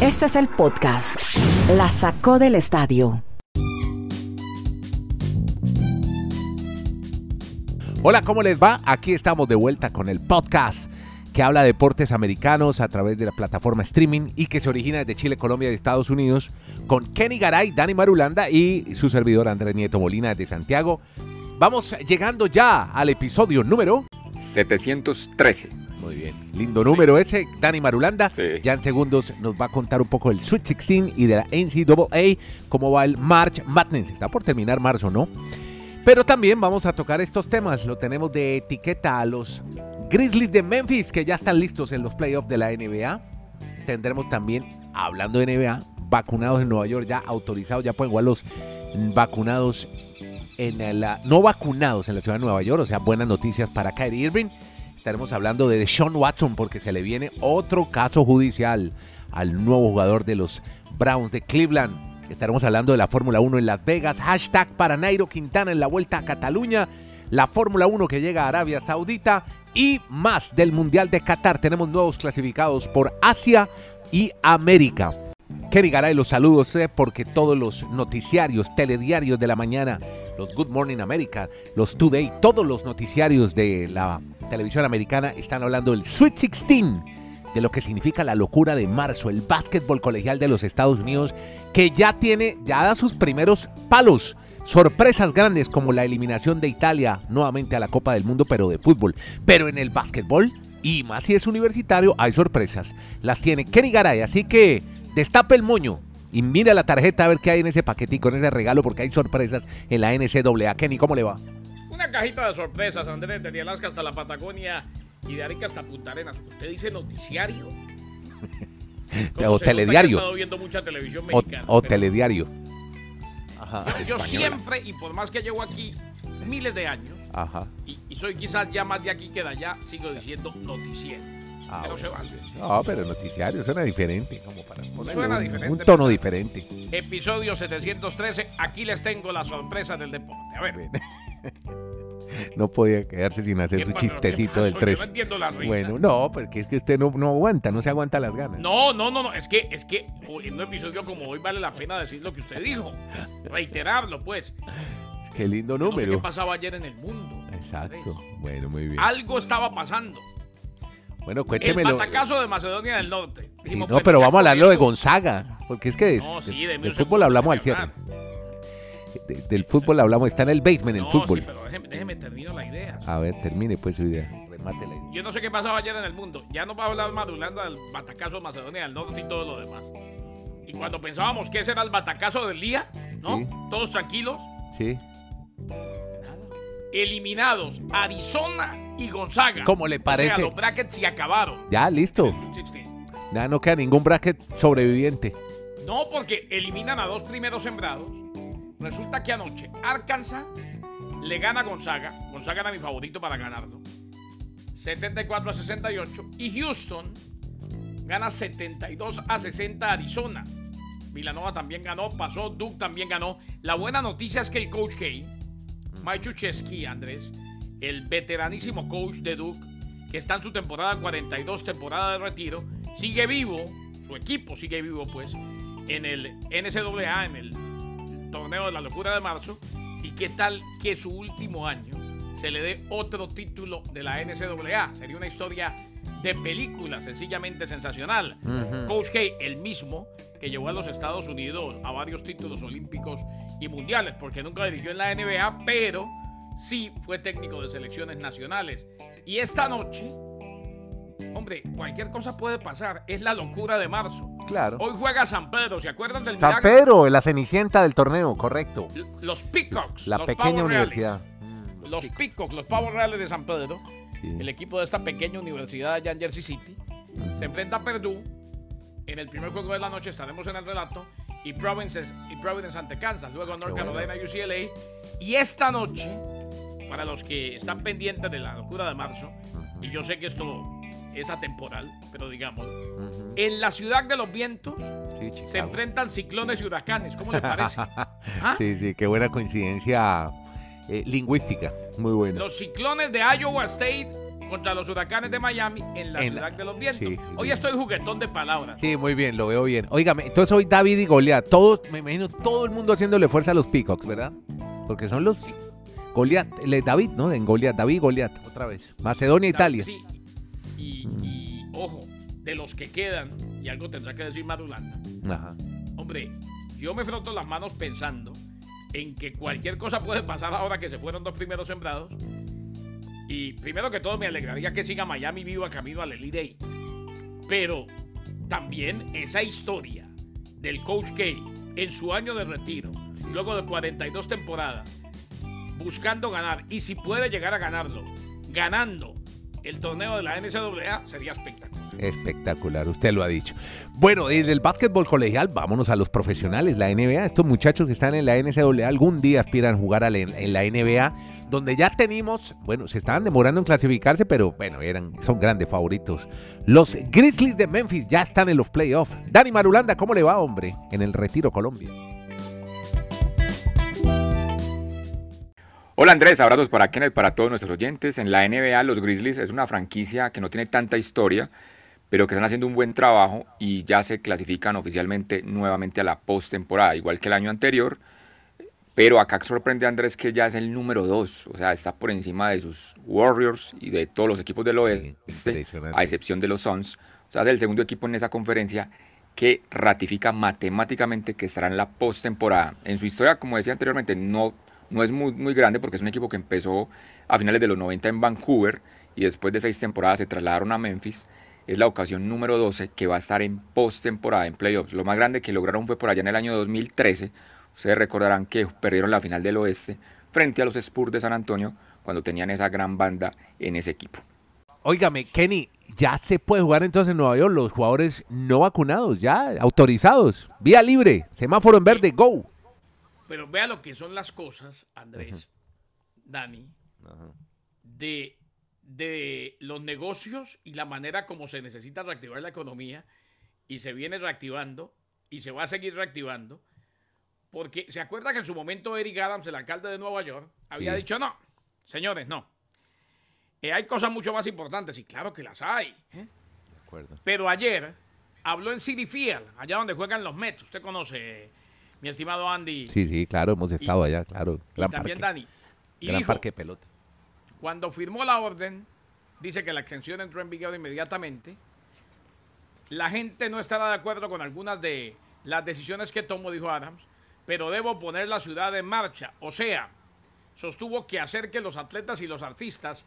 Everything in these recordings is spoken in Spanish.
Este es el podcast. La sacó del estadio. Hola, ¿cómo les va? Aquí estamos de vuelta con el podcast que habla de deportes americanos a través de la plataforma streaming y que se origina desde Chile, Colombia y Estados Unidos con Kenny Garay, Dani Marulanda y su servidor Andrés Nieto Molina de Santiago. Vamos llegando ya al episodio número 713. Muy bien. Lindo número ese, Dani Marulanda. Sí. Ya en segundos nos va a contar un poco del Sweet 16 y de la NCAA, cómo va el March Madness. Está por terminar marzo, ¿no? Pero también vamos a tocar estos temas. Lo tenemos de etiqueta a los Grizzlies de Memphis, que ya están listos en los playoffs de la NBA. Tendremos también, hablando de NBA, vacunados en Nueva York, ya autorizados, ya pueden jugar los vacunados en el, ah, no vacunados en la ciudad de Nueva York, o sea, buenas noticias para Kyrie Irving. Estaremos hablando de Sean Watson porque se le viene otro caso judicial al nuevo jugador de los Browns de Cleveland. Estaremos hablando de la Fórmula 1 en Las Vegas. Hashtag para Nairo Quintana en la Vuelta a Cataluña. La Fórmula 1 que llega a Arabia Saudita. Y más del Mundial de Qatar. Tenemos nuevos clasificados por Asia y América. Kenny Garay, los saludos porque todos los noticiarios, telediarios de la mañana, los Good Morning America, los Today, todos los noticiarios de la televisión americana están hablando del Sweet 16, de lo que significa la locura de marzo, el básquetbol colegial de los Estados Unidos, que ya tiene, ya da sus primeros palos. Sorpresas grandes como la eliminación de Italia nuevamente a la Copa del Mundo, pero de fútbol. Pero en el básquetbol, y más si es universitario, hay sorpresas. Las tiene Kenny Garay, así que destape el moño y mira la tarjeta a ver qué hay en ese paquetico, en ese regalo, porque hay sorpresas en la NCAA. Kenny, ¿cómo le va? Una cajita de sorpresas, Andrés, desde Alaska hasta la Patagonia y de Arica hasta Punta Arenas. ¿Usted dice noticiario? O telediario. estado viendo mucha televisión mexicana. o pero telediario. Ajá. Yo siempre, y por más que llevo aquí miles de años, Ajá. y, y soy quizás ya más de aquí que de allá, sigo diciendo noticiero. Ah, se bueno. vale. No, pero noticiario suena diferente. Como para ponerle Suena un, diferente, un tono diferente. Episodio 713, aquí les tengo la sorpresa del deporte. A ver. No podía quedarse sin hacer ¿qué su chistecito del pasó? Yo 3. no entiendo la risa. Bueno, no, porque es que usted no, no aguanta, no se aguanta las ganas. No, no, no, no, es que, es que en un episodio como hoy vale la pena decir lo que usted dijo. Reiterarlo, pues. Qué lindo Yo No sé qué número. pasaba ayer en el mundo. Exacto. Bueno, muy bien. Algo estaba pasando. Bueno, El cuéntemelo. batacazo de Macedonia del Norte. Sí, no, pero vamos a hablarlo de Gonzaga, porque es que es, No, sí, deme del fútbol hablamos al cierre. De- del fútbol hablamos, está en el basement el No, fútbol. sí, pero déjeme, déjeme termino la idea. A ver, termine pues su idea. Remate la idea. Yo no sé qué pasaba ayer en el mundo. Ya no va a hablar Madulanda del batacazo de Macedonia del Norte y todo lo demás. Y cuando pensábamos que ese era el batacazo del día, ¿no? Sí. Todos tranquilos. Sí. Eliminados Arizona y Gonzaga. ¿Cómo le O parece? sea, los brackets se acabaron. Ya, listo. del Sweet 16. Ya no queda ningún bracket sobreviviente. No, porque eliminan a dos primeros sembrados. Resulta que anoche Arkansas le gana a Gonzaga. Gonzaga era mi favorito para ganarlo. 74 a 68. Y Houston gana 72 a 60 a Arizona. Villanova también ganó, pasó, Duke también ganó. La buena noticia es que el coach K, Mike Krzyzewski, Andrés, el veteranísimo coach de Duke, que está en su temporada 42, temporada de retiro, sigue vivo, su equipo sigue vivo, pues, en el NCAA, en el torneo de la locura de marzo. ¿Y qué tal que su último año se le dé otro título de la NCAA? Sería una historia de película sencillamente sensacional. Coach K, el mismo que llevó a los Estados Unidos a varios títulos olímpicos y mundiales, porque nunca dirigió en la NBA, pero sí fue técnico de selecciones nacionales. Y esta noche, hombre, cualquier cosa puede pasar. Es la locura de marzo. Claro. Hoy juega San Pedro, ¿se acuerdan del San milagro? Pedro, la cenicienta del torneo, correcto. L- Los Peacocks. La los pequeña pavos universidad. Mm, Los Peacocks, los pavos reales de San Pedro, Sí. el equipo de esta pequeña universidad allá en Jersey City, se enfrenta a Purdue. En el primer juego de la noche estaremos en el relato. Y Providence, y Providence ante Kansas. Luego North bueno. Carolina, UCLA. Y esta noche, para los que están pendientes de la locura de marzo, y yo sé que esto es atemporal, pero digamos, en la ciudad de los vientos Sí, se enfrentan ciclones y huracanes. ¿Cómo le parece? ¿Ah? Sí, sí, qué buena coincidencia eh, lingüística. Muy buena. Los ciclones de Iowa State contra los huracanes de Miami en la En ciudad la- de los vientos. sí, Hoy bien. estoy juguetón de palabras. Sí, muy bien, lo veo bien. Óigame, entonces hoy David y Goliat, todos, me imagino todo el mundo haciéndole fuerza a los Peacocks, ¿verdad? Porque son los Sí. Goliat, David, ¿no? En Goliat, David Goliat, otra vez. Macedonia, Italia. Sí, y, y, ojo, de los que quedan, y algo tendrá que decir Marulanda, Ajá. hombre, yo me froto las manos pensando en que cualquier cosa puede pasar ahora que se fueron dos primeros sembrados. Y primero que todo me alegraría que siga Miami viva camino al Elite Eight. Pero también esa historia del Coach K en su año de retiro, luego de 42 temporadas, buscando ganar, y si puede llegar a ganarlo, ganando el torneo de la NCAA, sería espectacular. Espectacular, usted lo ha dicho. Bueno, desde el básquetbol colegial, vámonos a los profesionales, la NBA. Estos muchachos que están en la NCAA algún día aspiran a jugar en la NBA, donde ya tenemos, bueno, se estaban demorando en clasificarse, pero bueno, eran, son grandes favoritos. Los Grizzlies de Memphis ya están en los playoffs. Dani Marulanda, ¿cómo le va, hombre? En el Retiro Colombia. Hola Andrés, abrazos para Kenneth, para todos nuestros oyentes. En la NBA, los Grizzlies es una franquicia que no tiene tanta historia, pero que están haciendo un buen trabajo y ya se clasifican oficialmente nuevamente a la postemporada, igual que el año anterior. Pero acá sorprende Andrés que ya es el número 2, o sea, está por encima de sus Warriors y de todos los equipos del oeste, a excepción de los Suns. O sea, es el segundo equipo en esa conferencia que ratifica matemáticamente que estará en la postemporada. En su historia, como decía anteriormente, no, no es muy, muy grande porque es un equipo que empezó a finales de los 90 en Vancouver y después de seis temporadas se trasladaron a Memphis. Es la ocasión número 12 que va a estar en postemporada, en playoffs. Lo más grande que lograron fue por allá en el año 2013. Ustedes recordarán que perdieron la final del oeste frente a los Spurs de San Antonio cuando tenían esa gran banda en ese equipo. Óigame, Kenny, ya se puede jugar entonces en Nueva York los jugadores no vacunados, ya autorizados, vía libre, semáforo en verde, go. Pero vea lo que son las cosas, Andrés, Dani, de, de los negocios y la manera como se necesita reactivar la economía y se viene reactivando y se va a seguir reactivando. Porque se acuerda que en su momento Eric Adams, el alcalde de Nueva York, había Sí. dicho no, señores, no. Eh, hay cosas mucho más importantes y claro que las hay. ¿eh? Pero ayer habló en City Field, allá donde juegan los Mets. Usted conoce, mi estimado Andy. Sí, sí, claro, hemos estado allá, claro. y también parque, Dani. Y gran dijo, parque de pelota. cuando firmó la orden, dice que la extensión entró en vigor inmediatamente. La gente no estará de acuerdo con algunas de las decisiones que tomó, dijo Adams, pero debo poner la ciudad en marcha. O sea, sostuvo que hacer que los atletas y los artistas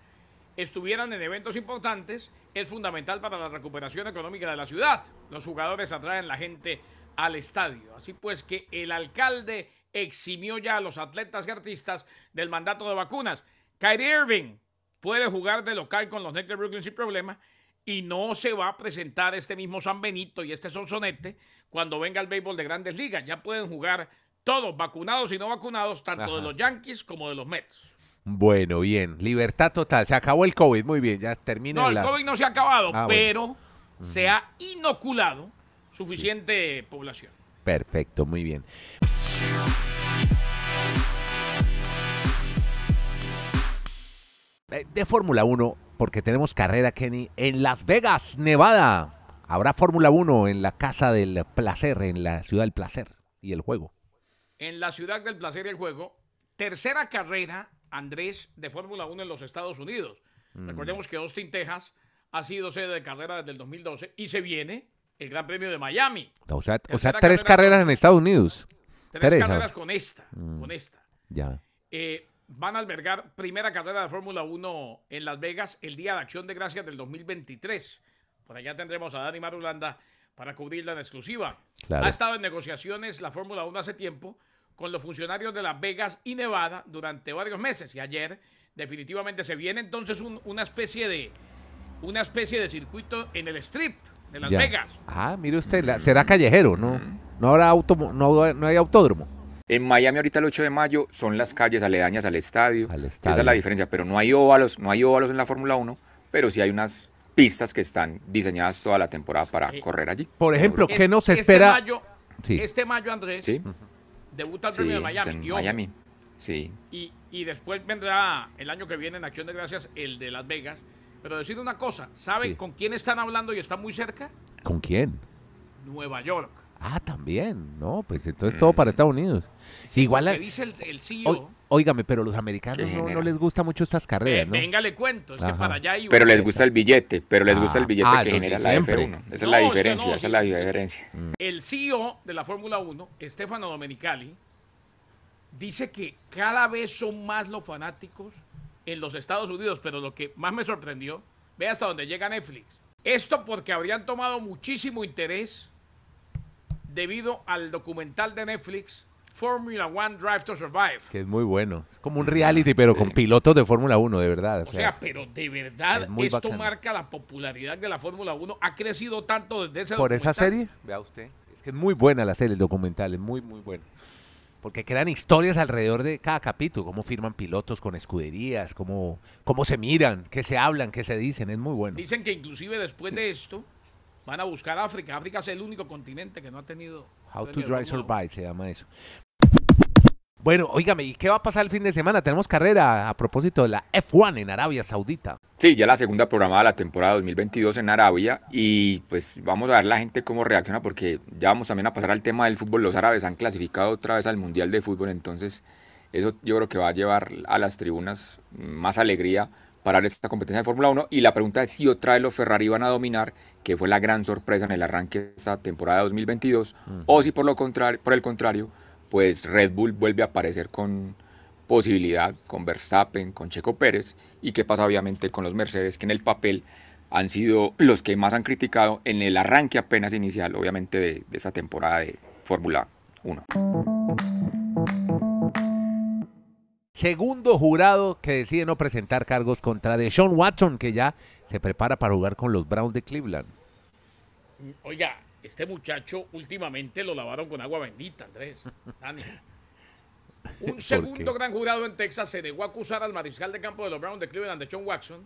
estuvieran en eventos importantes es fundamental para la recuperación económica de la ciudad. Los jugadores atraen la gente al estadio. Así pues que el alcalde eximió ya a los atletas y artistas del mandato de vacunas. Kyrie Irving puede jugar de local con los Nets de Brooklyn sin problema y no se va a presentar este mismo San Benito y este Sonsonete cuando venga el béisbol de grandes ligas. Ya pueden jugar todos, vacunados y no vacunados, tanto Ajá. de los Yankees como de los Mets. Bueno, bien, libertad total. Se acabó el COVID, muy bien, ya termina No, el la... COVID no se ha acabado, Ah, bueno. pero se ha inoculado suficiente población. Perfecto, muy bien. De, de Fórmula 1, porque tenemos carrera, Kenny, en Las Vegas, Nevada. Habrá Fórmula 1 en la Casa del Placer, en la Ciudad del Placer y el juego. En la ciudad del placer y el juego, tercera carrera, Andrés, de Fórmula 1 en los Estados Unidos. Mm. Recordemos que Austin, Texas, ha sido sede de carrera desde el 2012 y se viene el Gran Premio de Miami. O sea, o Tercera sea tres carrera. carreras en Estados Unidos. Tres Tres, carreras con esta, Mm. con esta. Ya. Eh, van a albergar primera carrera de Fórmula 1 en Las Vegas el Día de Acción de Gracias del 2023. Por allá tendremos a Dani Marulanda para cubrirla en exclusiva. Claro. Ha estado en negociaciones la Fórmula 1 hace tiempo con los funcionarios de Las Vegas y Nevada durante varios meses y ayer definitivamente se viene entonces un- una especie de una especie de circuito en el strip de Las ya. Vegas. Ah, mire usted, la- será callejero, ¿no? No habrá auto, no, no hay autódromo. En Miami ahorita el 8 de mayo son las calles aledañas al estadio. Al Esa es la diferencia, pero no hay óvalos, no hay óvalos en la Fórmula 1, pero sí hay unas pistas que están diseñadas toda la temporada para Eh, correr allí. Por ejemplo, ¿qué nos este espera? mayo, Sí. Este mayo, Andrés, Sí, debuta el sí, premio de Miami. en Miami. Sí, Y, y después vendrá el año que viene en Acción de Gracias el de Las Vegas. Pero decir una cosa, ¿saben Sí. con quién están hablando y están muy cerca? ¿Con quién? Nueva York. Ah, también. No, pues entonces todo para Estados Unidos. Igual, Porque a- dice el, el CEO. Óigame, pero los americanos ¿Qué no, les gusta mucho estas "Ve- carreras, ¿no? Venga, le cuento, es que para allá iba. Pero les gusta el billete, pero les gusta Ah, el billete ah, que genera la siempre. F1. Esa es No, la es diferencia, no, esa es la sí. diferencia. El CEO de la Fórmula 1, Stefano Domenicali, dice que cada vez son más los fanáticos en los Estados Unidos, pero lo que más me sorprendió, ve hasta donde llega Netflix. Esto porque habrían tomado muchísimo interés debido al documental de Netflix Formula One Drive to Survive. Que es muy bueno. Es como un reality, pero con pilotos de Fórmula 1, de verdad. O sea, pero de verdad es muy esto marca la popularidad de la Fórmula 1. Ha crecido tanto desde ese por esa serie, vea usted. Es que es muy buena la serie, el documental, es muy, muy bueno. Porque crean historias alrededor de cada capítulo, cómo firman pilotos con escuderías, cómo, cómo se miran, qué se hablan, qué se dicen, es muy bueno. Dicen que inclusive después de esto van a buscar África. África es el único continente que no ha tenido. How to premio de Drive Survive se llama eso. Bueno, óigame, ¿y qué va a pasar el fin de semana? Tenemos carrera a propósito de la F1 en Arabia Saudita. Sí, ya la segunda programada de la temporada 2022 en Arabia y pues vamos a ver la gente cómo reacciona porque ya vamos también a pasar al tema del fútbol. Los árabes han clasificado otra vez al Mundial de Fútbol, entonces eso yo creo que va a llevar a las tribunas más alegría para esta competencia de Fórmula 1 y la pregunta es si otra vez los Ferrari van a dominar, que fue la gran sorpresa en el arranque de esta temporada 2022, o si por, lo contrario, por el contrario, pues Red Bull vuelve a aparecer con posibilidad con Verstappen, con Checo Pérez y qué pasa obviamente con los Mercedes que en el papel han sido los que más han criticado en el arranque apenas inicial obviamente de, de esta temporada de Fórmula 1. Segundo jurado que decide no presentar cargos contra Deshaun Watson, que ya se prepara para jugar con los Browns de Cleveland. Oiga, este muchacho últimamente lo lavaron con agua bendita, Andrés. Dani. Un segundo gran jurado en Texas se negó a acusar al mariscal de campo de los Browns de Cleveland, de John Watson,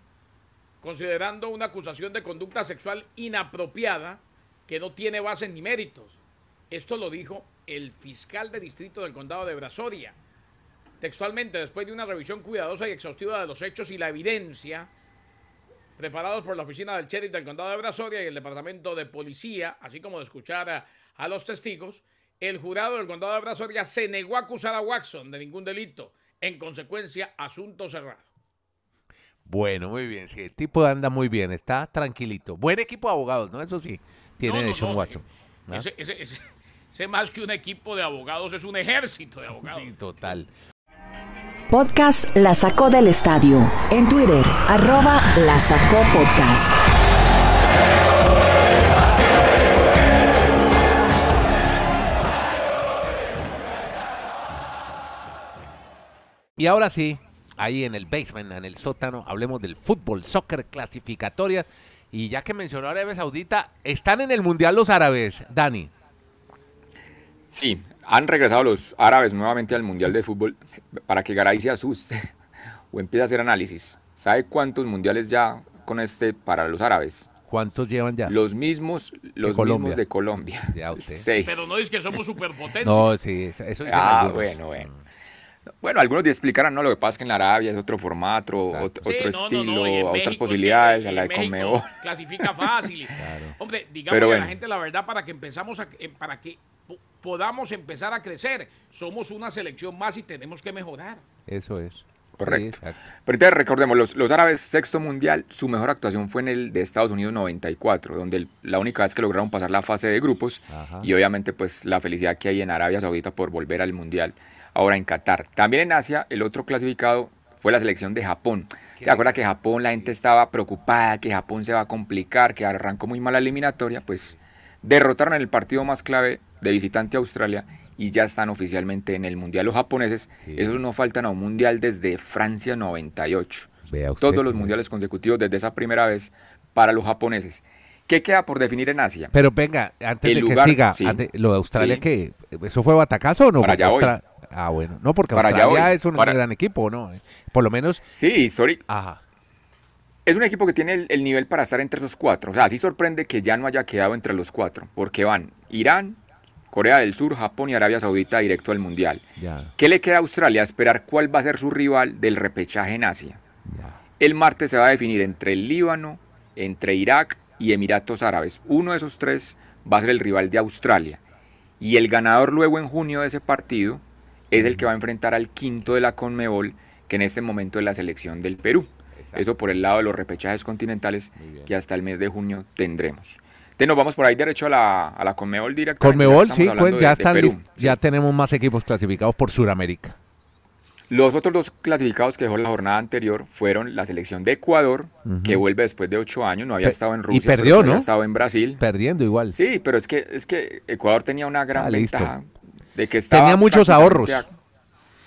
considerando una acusación de conducta sexual inapropiada que no tiene bases ni méritos. Esto lo dijo el fiscal de distrito del condado de Brazoria. Textualmente, después de una revisión cuidadosa y exhaustiva de los hechos y la evidencia, preparados por la oficina del sheriff del condado de Brazoria y el departamento de policía, así como de escuchar a, a los testigos, el jurado del condado de Brazoria se negó a acusar a Watson de ningún delito. En consecuencia, asunto cerrado. Bueno, muy bien, sí, el tipo anda muy bien, está tranquilito. Buen equipo de abogados, ¿no? Eso sí, tiene No, no, no, Watson. Ese, ese- ese- ese más que un equipo de abogados es un ejército de abogados. Sí, total. Podcast La Sacó del Estadio. En Twitter, arroba La Sacó Podcast. Y ahora sí, ahí en el basement, en el sótano, hablemos del fútbol, soccer, clasificatorias. Y ya que mencionó Arabia Saudita, están en el Mundial los árabes, Dani. Sí, han regresado los árabes nuevamente al Mundial de Fútbol para que Garay se asuste o empiece a hacer análisis. ¿Sabe cuántos mundiales ya con este para los árabes? ¿Cuántos llevan ya? Los mismos, los Colombia. mismos de Colombia. Ya usted. Seis. Pero no es que somos superpotencia. No, sí, eso dicen Ah, algunos. bueno, bueno. Bueno, algunos te explicarán, no, lo que pasa es que en la Arabia es otro formato, Sí, otro no, estilo, no, otras México posibilidades, a la de Conmebol. Clasifica fácil. Hombre, digamos Pero a bueno. la gente la verdad para que empezamos a, eh, para que po- podamos empezar a crecer. Somos una selección más y tenemos que mejorar. Eso es. Correcto. Sí. Pero entonces recordemos, los, los árabes, sexto mundial, su mejor actuación fue en el de Estados Unidos 94, donde el- la única vez que lograron pasar la fase de grupos Ajá. y obviamente pues la felicidad que hay en Arabia Saudita por volver al mundial ahora en Qatar. También en Asia, el otro clasificado fue la selección de Japón. ¿Te acuerdas que Japón, la gente estaba preocupada, que Japón se va a complicar, que arrancó muy mal la eliminatoria? Pues derrotaron en el partido más clave de visitante a Australia y ya están oficialmente en el mundial los japoneses. Sí. Esos no faltan a un mundial desde Francia 98. Vea usted Todos los mundiales consecutivos desde esa primera vez para los japoneses. ¿Qué queda por definir en Asia? Pero venga, antes El de lugar, que siga, sí. antes- lo de Australia, Sí. que ¿Eso fue batacazo o no? Para allá Ah, bueno. No, porque Para Australia es un Para- gran equipo, ¿no? Por lo menos, Sí, histórico. ajá. Es un equipo que tiene el, el nivel para estar entre esos cuatro. O sea, sí sorprende que ya no haya quedado entre los cuatro, porque van Irán, Corea del Sur, Japón y Arabia Saudita directo al Mundial. Ya, ¿Qué le queda a Australia? Esperar cuál va a ser su rival del repechaje en Asia. ya. el martes se va a definir entre el Líbano, entre Irak y Emiratos Árabes. Uno de esos tres va a ser el rival de Australia. Y el ganador luego en junio de ese partido es el que va a enfrentar al quinto de la Conmebol, que en este momento es la selección del Perú. Eso por el lado de los repechajes continentales que hasta el mes de junio tendremos. Entonces nos vamos por ahí derecho a la, a la Conmebol directamente. Conmebol, sí, pues, ya, de- de están Perú, lis- sí. ya tenemos más equipos clasificados por Sudamérica. Los otros dos clasificados que dejó la jornada anterior fueron la selección de Ecuador, que vuelve después de ocho años, no había Pe- estado en y Rusia, pero perdió, sí había ¿no? estado en Brasil. Perdiendo igual. Sí, pero es que, es que Ecuador tenía una gran Ah, ventaja de que estaba Tenía muchos ahorros. a-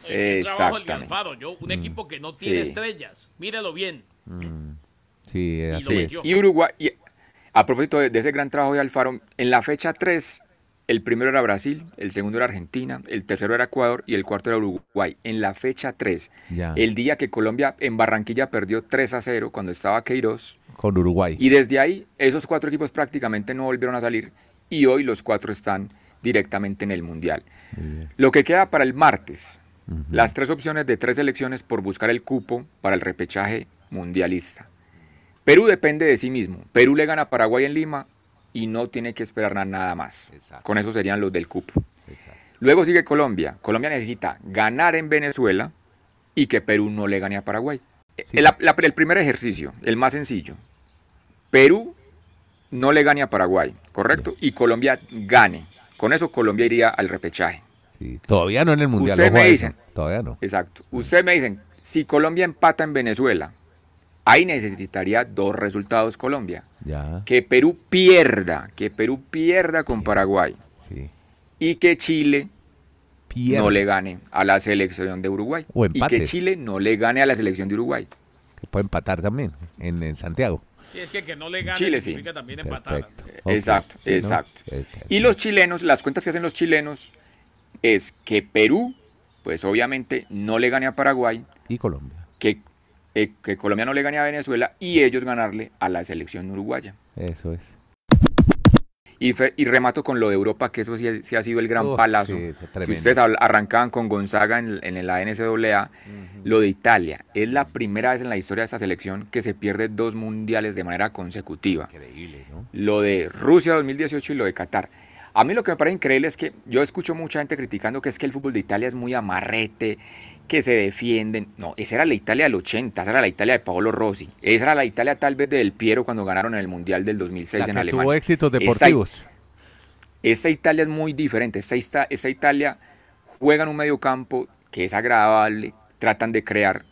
Exactamente. Alfaro, yo, un equipo que no tiene Sí. estrellas. Mírelo bien. Sí, así Sí, es. metió. Y Uruguay, y a propósito de, de ese gran trabajo de Alfaro, en la fecha 3, el primero era Brasil, el segundo era Argentina, el tercero era Ecuador y el cuarto era Uruguay. En la fecha 3, Ya. el día que Colombia en Barranquilla perdió 3 a 0 cuando estaba Queiroz, Con Uruguay. y desde ahí esos cuatro equipos prácticamente no volvieron a salir y hoy los cuatro están directamente en el Mundial. Lo que queda para el martes, las tres opciones de tres selecciones por buscar el cupo para el repechaje mundialista. Perú depende de sí mismo. Perú le gana a Paraguay en Lima y no tiene que esperar na- nada más. Exacto. Con eso serían los del cupo. Luego sigue Colombia. Colombia necesita ganar en Venezuela y que Perú no le gane a Paraguay. El, la- el primer ejercicio, el más sencillo. Perú no le gane a Paraguay, ¿correcto? Y Colombia gane. Con eso Colombia iría al repechaje. Sí, Todavía no en el Mundial. Usted ojo me dicen. Todavía no. Exacto. Ustedes me dicen, si Colombia empata en Venezuela, ahí necesitaría dos resultados Colombia. Ya, Que Perú pierda, que Perú pierda con Paraguay sí. y que Chile no le gane a la selección de Uruguay. O y que Chile no le gane a la selección de Uruguay. Que puede empatar también en, en Santiago. Y es que que no le gane Chile sí. también empatar. Perfecto. Ok, Exacto, sí. Exacto. Y los chilenos, las cuentas que hacen los chilenos es que Perú, pues obviamente no le gane a Paraguay, Y Colombia. que, eh, que Colombia no le gane a Venezuela y ellos ganarle a la selección uruguaya. Eso es. Y, fe- y remato con lo de Europa, que eso sí, sí ha sido el gran palazo. sí, si ustedes arrancaban con Gonzaga en, en la NCAA, lo de Italia, es la primera vez en la historia de esta selección que se pierde dos mundiales de manera consecutiva. Increíble, ¿no? lo de Rusia 2018 y lo de Qatar. A mí lo que me parece increíble es que yo escucho mucha gente criticando que es que el fútbol de Italia es muy amarrete, que se defienden. No, esa era la Italia del 80, esa era la Italia de Paolo Rossi. Esa era la Italia tal vez de Del Piero cuando ganaron en el Mundial del 2006 La en que Alemania. tuvo éxitos deportivos. esta Italia es muy diferente. Esta, esta, esta Italia juega en un medio campo que es agradable, tratan de crear.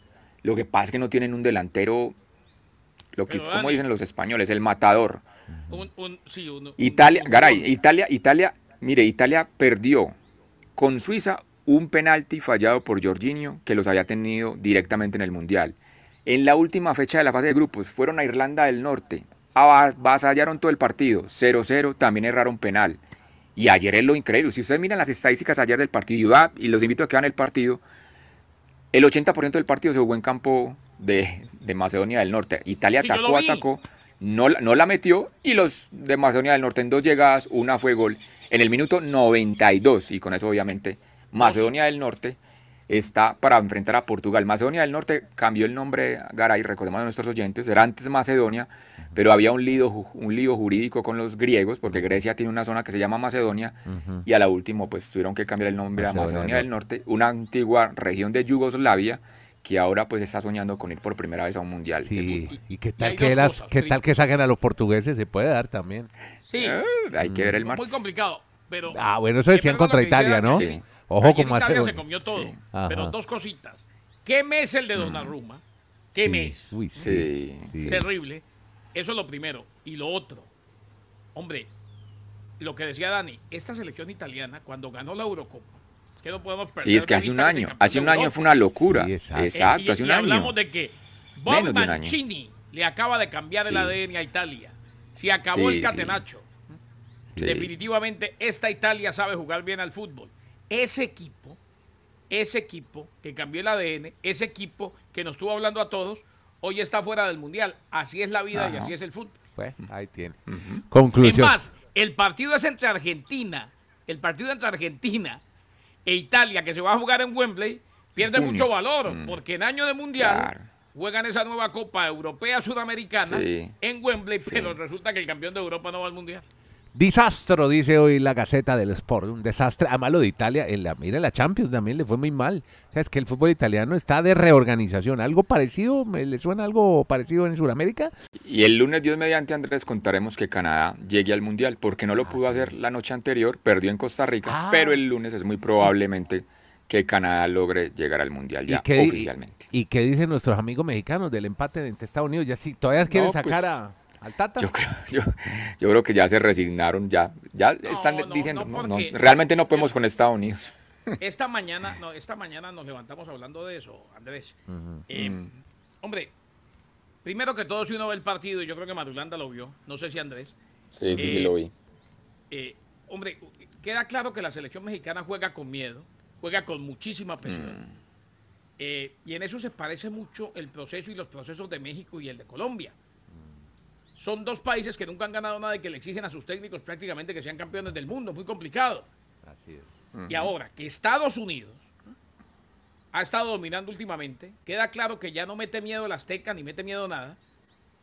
Lo que pasa es que no tienen un delantero, lo que, Pero, como dicen los españoles, el matador. Un, un, sí, un- un- Italia, un- Garay, Italia, Italia, mire, Italia perdió con Suiza un penalti fallado por Jorginho que los había tenido directamente en el Mundial. En la última fecha de la fase de grupos fueron a Irlanda del Norte, avasallaron todo el partido, 0-0, también erraron penal. Y ayer es lo increíble, si ustedes miran las estadísticas ayer del partido y, los invito a que vean el partido, el 80% del partido se jugó en campo de, de Macedonia del Norte. Italia Sí, atacó, atacó, no, la- no la metió y los de Macedonia del Norte en dos llegadas, una fue gol en el minuto 92 y con eso obviamente Macedonia del Norte está para enfrentar a Portugal. Macedonia del Norte cambió el nombre, Garay, recordemos a nuestros oyentes, era antes Macedonia, pero había un lío, un lío jurídico con los griegos porque Grecia tiene una zona que se llama Macedonia y a la última pues tuvieron que cambiar el nombre a Macedonia del Norte, una antigua región de Yugoslavia que ahora pues está soñando con ir por primera vez a un mundial. de Sí. fútbol. ¿Y qué tal que, las, cosas, qué sí. tal que saquen a los portugueses? Se puede dar también. Sí, Eh, hay que ver el muy martes. complicado. Pero Ah, bueno, eso decían contra Italia. ¿no? Sí. Ojo Italia se comió todo. Sí. Pero dos cositas. ¿Qué mes el de Donnarumma? ¿Qué Sí. mes? Uy, sí. Sí, Sí. sí. Terrible. Eso es lo primero. Y lo otro. Hombre, lo que decía Dani, esta selección italiana, cuando ganó la Eurocopa, que no podemos perder Sí, es que hace un es año, hace un año fue una locura. Sí, exacto. exacto, Eh, y- hace un y año. hablamos de que Bob Menos de un año. Mancini le acaba de cambiar el. ADN a Italia. Se acabó Sí, el catenacho. Sí. Definitivamente esta Italia sabe jugar bien al fútbol. Ese equipo, ese equipo que cambió el ADN, ese equipo que nos estuvo hablando a todos, hoy está fuera del mundial. Así es la vida y así es el fútbol. Pues, ahí tiene. Es Conclusión. más, el partido es entre Argentina, el partido entre Argentina e Italia, que se va a jugar en Wembley, pierde Junio. mucho valor, Mm. porque en año de mundial, Claro. juegan esa nueva Copa Europea Sudamericana Sí. en Wembley, Sí. pero resulta que el campeón de Europa no va al Mundial. Disastro, dice hoy la Gaceta del Sport. Un desastre. Además, lo de Italia, en la, mire, la Champions también le fue muy mal. O sea, es que el fútbol italiano está de reorganización. ¿Algo parecido? ¿Me le suena algo parecido en Sudamérica? Y el lunes, Dios mediante, Andrés, contaremos que Canadá llegue al Mundial, porque no lo Ah, pudo hacer la noche anterior, perdió en Costa Rica, Ah. pero el lunes es muy probablemente que Canadá logre llegar al Mundial ya qué, oficialmente. ¿Y qué dicen nuestros amigos mexicanos del empate entre Estados Unidos? Ya sí, todavía quieren No, sacar pues, a, al Tata. Yo creo, yo, yo creo que ya se resignaron, ya, ya están no, diciendo, no, realmente no podemos con Estados Unidos. Esta mañana, no, esta mañana nos levantamos hablando de eso, Andrés. Eh, Mm. Hombre, primero que todo, si uno ve el partido, y yo creo que Madulanda lo vio, no sé si Andrés, Sí, sí, sí Eh, lo vi. eh, hombre, queda claro que la selección mexicana juega con miedo, juega con muchísima presión. Mm. Eh, y en eso se parece mucho el proceso y los procesos de México y el de Colombia. Son dos países que nunca han ganado nada y que le exigen a sus técnicos prácticamente que sean campeones del mundo. Muy complicado. Así es. Y ahora que Estados Unidos ha estado dominando últimamente, queda claro que ya no mete miedo el Azteca ni mete miedo nada.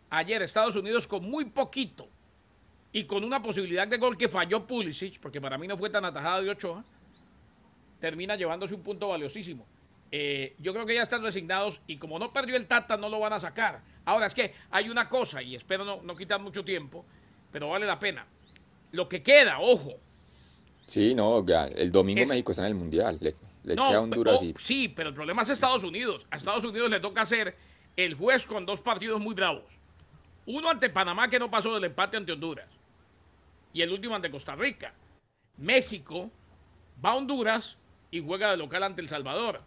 Ayer Estados Unidos con muy poquito y con una posibilidad de gol que falló Pulisic, porque para mí no fue tan atajada de Ochoa, termina llevándose un punto valiosísimo. Eh, yo creo que ya están resignados y como no perdió el Tata no lo van a sacar. Ahora es que hay una cosa y espero no, no quitar mucho tiempo, pero vale la pena. Lo que queda, ojo, Sí, no, ya, el domingo Es- México está en el Mundial, le, le No, queda Honduras oh, y... Sí, pero el problema es Estados Unidos. A Estados Unidos le toca ser el juez con dos partidos muy bravos. Uno ante Panamá que no pasó del empate ante Honduras. Y el último ante Costa Rica. México va a Honduras y juega de local ante El Salvador.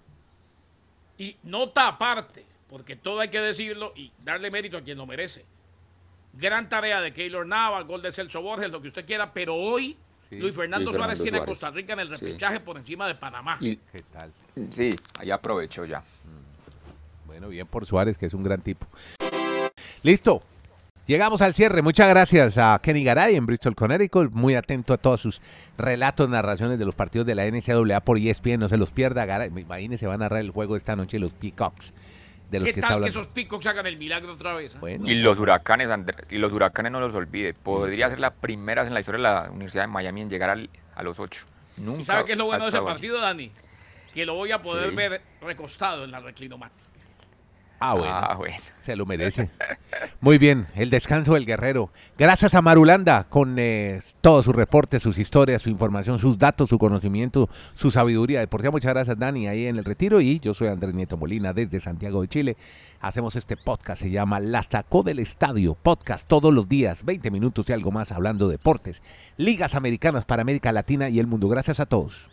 Y nota aparte, porque todo hay que decirlo y darle mérito a quien lo merece. Gran tarea de Keylor Nava, gol de Celso Borges, lo que usted quiera, pero hoy Sí. Luis Fernando Luis Suárez Fernando tiene a. Costa Rica en el Sí. repechaje por encima de Panamá. y ¿Qué tal? sí, ahí aprovechó ya. Bueno, bien por Suárez, que es un gran tipo. Listo. Llegamos al cierre. Muchas gracias a Kenny Garay en Bristol, Connecticut. Muy atento a todos sus relatos, narraciones de los partidos de la NCAA por ESPN. No se los pierda. Garay. Imagínese, va a narrar el juego esta noche los Peacocks. De los ¿Qué que está tal que esos picos hagan el milagro otra vez? ah? Bueno, Y los huracanes, André- y los huracanes no los olvide, podría ser la primera en la historia de la Universidad de Miami en llegar al- a los ocho. Nunca ¿Y sabe qué es lo bueno de ese partido, Dani? Que lo voy a poder Sí. ver recostado en la reclinomática. Ah, bueno. Ah, bueno. Se lo merece. Muy bien, el descanso del guerrero. Gracias a Marulanda con eh, todos sus reportes, sus historias, su información, sus datos, su conocimiento, su sabiduría deportiva. Muchas gracias, Dani, ahí en el retiro. Y yo soy Andrés Nieto Molina desde Santiago de Chile. Hacemos este podcast, se llama La Sacó del Estadio. Podcast todos los días, 20 minutos y algo más hablando de deportes, ligas americanas para América Latina y el mundo. Gracias a todos.